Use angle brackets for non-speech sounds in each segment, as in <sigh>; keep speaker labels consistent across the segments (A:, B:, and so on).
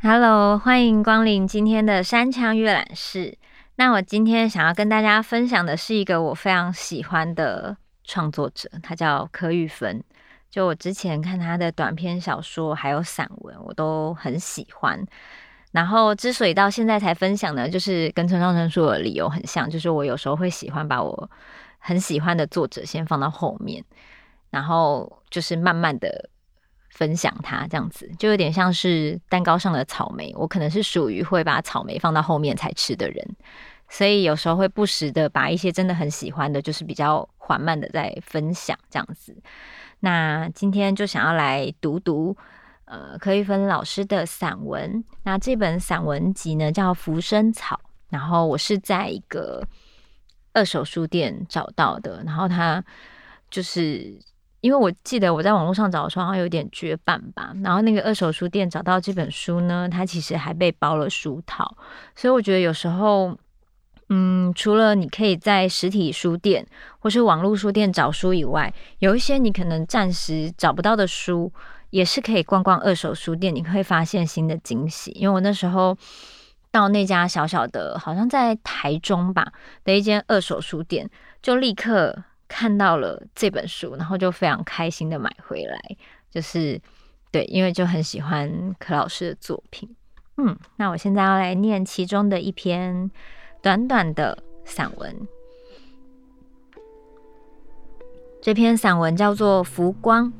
A: Hello，欢迎光临今天的山羌阅览室。那我今天想要跟大家分享的是一个我非常喜欢的创作者，他叫柯玉芬。就我之前看他的短篇小说还有散文，我都很喜欢。然后之所以到现在才分享呢，就是跟村上春树的理由很像，就是我有时候会喜欢把我很喜欢的作者先放到后面，然后就是慢慢的分享他这样子，就有点像是蛋糕上的草莓，我可能是属于会把草莓放到后面才吃的人。所以有时候会不时的把一些真的很喜欢的，就是比较缓慢的在分享这样子。那今天就想要来读读呃柯玉芬老师的散文。那这本散文集呢叫《浮生草》，然后我是在一个二手书店找到的。然后它就是因为我记得我在网络上找的时候好像有点绝版吧。然后那个二手书店找到这本书呢，它其实还被包了书套。所以我觉得有时候。嗯，除了你可以在实体书店或是网络书店找书以外，有一些你可能暂时找不到的书，也是可以逛逛二手书店，你会发现新的惊喜。因为我那时候到那家小小的，好像在台中吧的一间二手书店，就立刻看到了这本书，然后就非常开心的买回来。就是对，因为就很喜欢柯老师的作品。嗯，那我现在要来念其中的一篇。短短的散文，这篇散文叫做《浮光》。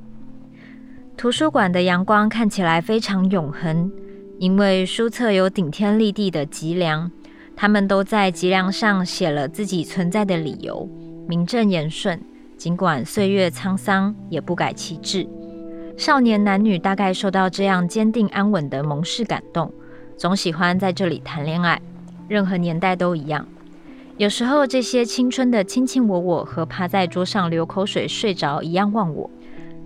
A: 图书馆的阳光看起来非常永恒，因为书册有顶天立地的脊梁，他们都在脊梁上写了自己存在的理由，名正言顺。尽管岁月沧桑，也不改其志。少年男女大概受到这样坚定安稳的盟誓感动，总喜欢在这里谈恋爱。任何年代都一样，有时候这些青春的卿卿我我和趴在桌上流口水睡着一样忘我，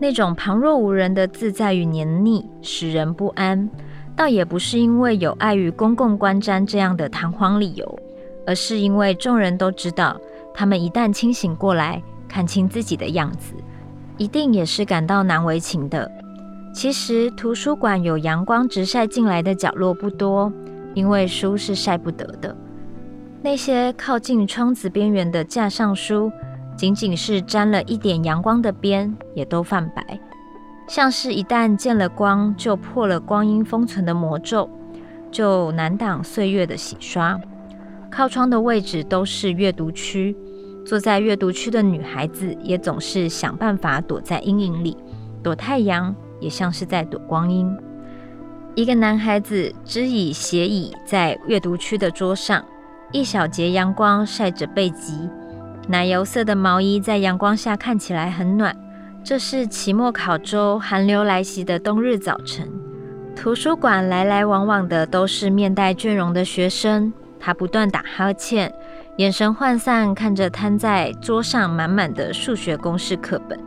A: 那种旁若无人的自在与黏腻使人不安，倒也不是因为有碍于公共观瞻这样的堂皇理由，而是因为众人都知道，他们一旦清醒过来，看清自己的样子，一定也是感到难为情的。其实图书馆有阳光直晒进来的角落不多。因为书是晒不得的，那些靠近窗子边缘的架上书，仅仅是沾了一点阳光的边，也都泛白，像是一旦见了光就破了光阴封存的魔咒，就难挡岁月的洗刷。靠窗的位置都是阅读区，坐在阅读区的女孩子也总是想办法躲在阴影里，躲太阳，也像是在躲光阴。一个男孩子支椅斜倚在阅读区的桌上，一小节阳光晒着背脊，奶油色的毛衣在阳光下看起来很暖。这是期末考周寒流来袭的冬日早晨，图书馆来来往往的都是面带倦容的学生。他不断打哈欠，眼神涣散，看着摊在桌上满满的数学公式课本，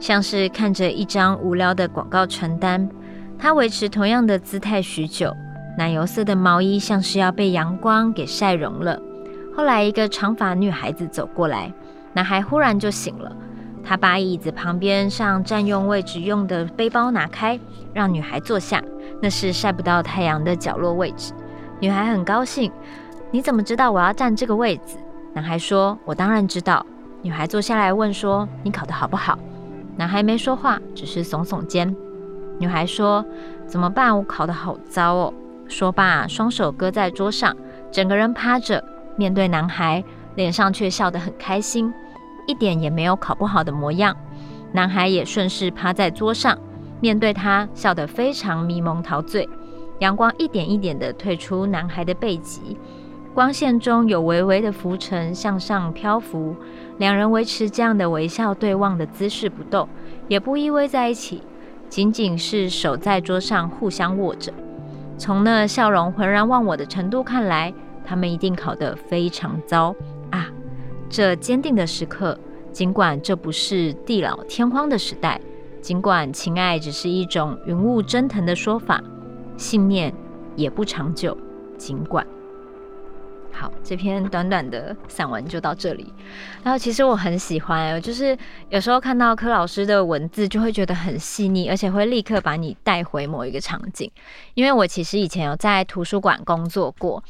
A: 像是看着一张无聊的广告传单。他维持同样的姿态许久，奶油色的毛衣像是要被阳光给晒融了。后来，一个长发女孩子走过来，男孩忽然就醒了。他把椅子旁边上占用位置用的背包拿开，让女孩坐下，那是晒不到太阳的角落位置。女孩很高兴：“你怎么知道我要占这个位置？”男孩说：“我当然知道。”女孩坐下来问说：“你考得好不好？”男孩没说话，只是耸耸肩。女孩说：“怎么办？我考得好糟哦。”说罢，双手搁在桌上，整个人趴着，面对男孩，脸上却笑得很开心，一点也没有考不好的模样。男孩也顺势趴在桌上，面对他，笑得非常迷蒙陶醉。阳光一点一点地退出男孩的背脊，光线中有微微的浮尘向上漂浮。两人维持这样的微笑对望的姿势不动，也不依偎在一起。仅仅是手在桌上互相握着，从那笑容浑然忘我的程度看来，他们一定考得非常糟啊！这坚定的时刻，尽管这不是地老天荒的时代，尽管情爱只是一种云雾蒸腾的说法，信念也不长久。尽管，好，这篇短短的散文就到这里。然后其实我很喜欢，就是有时候看到柯老师的文字，就会觉得很细腻，而且会立刻把你带回某一个场景。因为我其实以前有在图书馆工作过。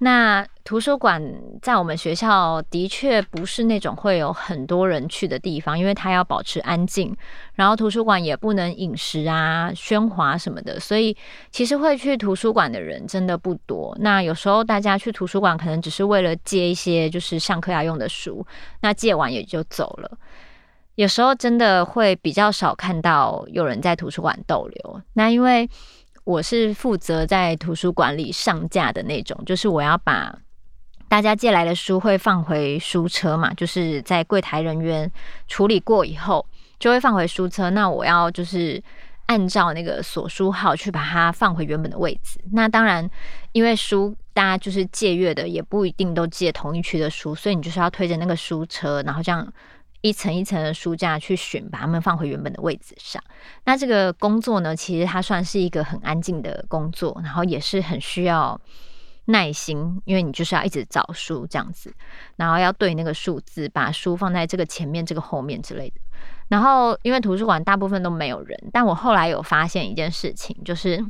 A: 那图书馆在我们学校的确不是那种会有很多人去的地方，因为它要保持安静，然后图书馆也不能饮食啊、喧哗什么的，所以其实会去图书馆的人真的不多。那有时候大家去图书馆可能只是为了借一些就是上课要用的书，那借完也就走了。有时候真的会比较少看到有人在图书馆逗留。那因为我是负责在图书馆里上架的那种，就是我要把大家借来的书会放回书车嘛，就是在柜台人员处理过以后就会放回书车。那我要就是按照那个锁书号去把它放回原本的位置。那当然，因为书大家就是借阅的也不一定都借同一区的书，所以你就是要推着那个书车，然后这样。一层一层的书架去选，把它们放回原本的位置上。那这个工作呢，其实它算是一个很安静的工作，然后也是很需要耐心，因为你就是要一直找书这样子，然后要对那个数字，把书放在这个前面、这个后面之类的。然后因为图书馆大部分都没有人，但我后来有发现一件事情，就是。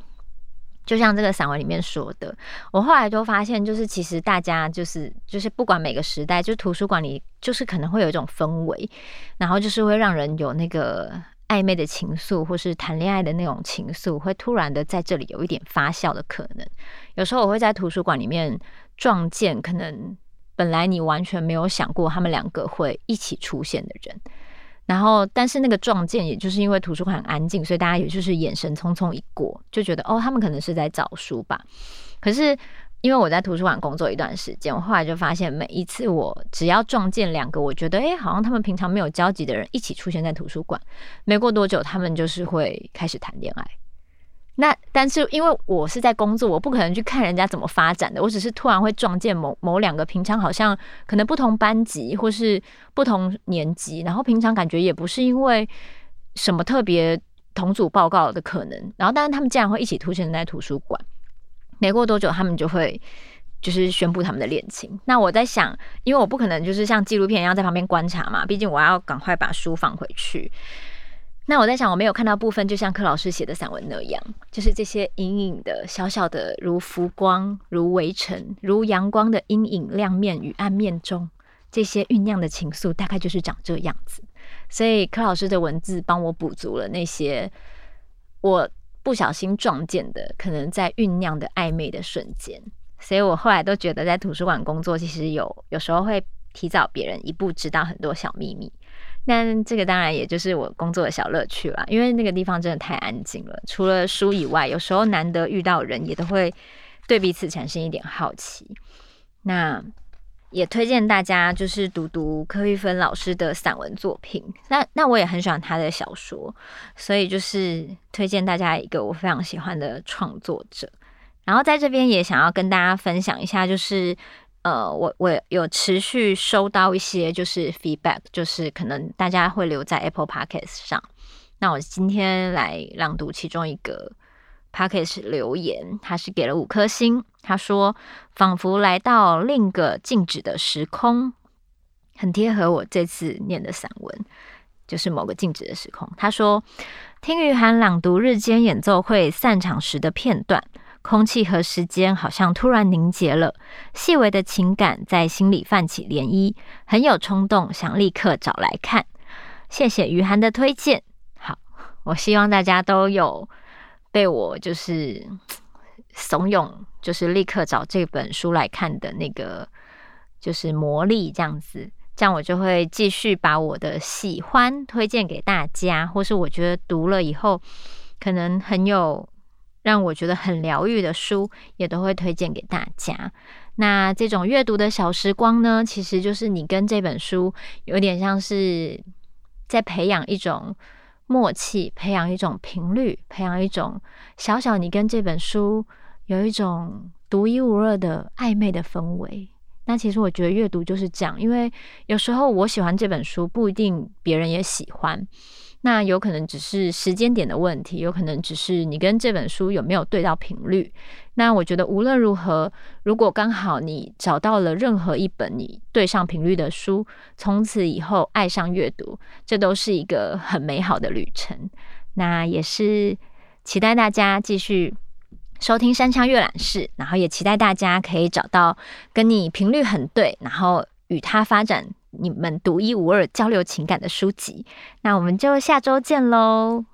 A: 就像这个散文里面说的，我后来就发现，就是其实大家就是就是不管每个时代，就图书馆里就是可能会有一种氛围，然后就是会让人有那个暧昧的情愫，或是谈恋爱的那种情愫，会突然的在这里有一点发酵的可能。有时候我会在图书馆里面撞见，可能本来你完全没有想过他们两个会一起出现的人。然后，但是那个撞见，也就是因为图书馆很安静，所以大家也就是眼神匆匆一过，就觉得哦，他们可能是在找书吧。可是因为我在图书馆工作一段时间，我后来就发现，每一次我只要撞见两个，我觉得诶，好像他们平常没有交集的人一起出现在图书馆，没过多久，他们就是会开始谈恋爱。那但是因为我是在工作，我不可能去看人家怎么发展的。我只是突然会撞见某某两个平常好像可能不同班级或是不同年级，然后平常感觉也不是因为什么特别同组报告的可能，然后但是他们竟然会一起出现在图书馆。没过多久，他们就会就是宣布他们的恋情。那我在想，因为我不可能就是像纪录片一样在旁边观察嘛，毕竟我要赶快把书放回去。那我在想，我没有看到部分，就像柯老师写的散文那样，就是这些隐隐的、小小的，如浮光、如微尘、如阳光的阴影、亮面与暗面中，这些酝酿的情愫，大概就是长这样子。所以柯老师的文字帮我补足了那些我不小心撞见的，可能在酝酿的暧昧的瞬间。所以我后来都觉得，在图书馆工作，其实有有时候会提早别人一步知道很多小秘密。但这个当然也就是我工作的小乐趣啦，因为那个地方真的太安静了。除了书以外，有时候难得遇到人，也都会对彼此产生一点好奇。那也推荐大家就是读读柯玉芬老师的散文作品。那那我也很喜欢他的小说，所以就是推荐大家一个我非常喜欢的创作者。然后在这边也想要跟大家分享一下，就是。呃，我我有持续收到一些就是 feedback，就是可能大家会留在 Apple Podcast 上。那我今天来朗读其中一个 Podcast 留言，他是给了五颗星。他说：“仿佛来到另一个静止的时空，很贴合我这次念的散文，就是某个静止的时空。”他说：“听于涵朗读日间演奏会散场时的片段。”空气和时间好像突然凝结了，细微的情感在心里泛起涟漪，很有冲动，想立刻找来看。谢谢于涵的推荐。好，我希望大家都有被我就是 <tsk> 怂恿，就是立刻找这本书来看的那个就是魔力，这样子，这样我就会继续把我的喜欢推荐给大家，或是我觉得读了以后可能很有。让我觉得很疗愈的书，也都会推荐给大家。那这种阅读的小时光呢，其实就是你跟这本书有点像是在培养一种默契，培养一种频率，培养一种小小你跟这本书有一种独一无二的暧昧的氛围。那其实我觉得阅读就是这样，因为有时候我喜欢这本书，不一定别人也喜欢。那有可能只是时间点的问题，有可能只是你跟这本书有没有对到频率。那我觉得无论如何，如果刚好你找到了任何一本你对上频率的书，从此以后爱上阅读，这都是一个很美好的旅程。那也是期待大家继续收听山枪阅览室，然后也期待大家可以找到跟你频率很对，然后与他发展你们独一无二交流情感的书籍。那我们就下周见喽。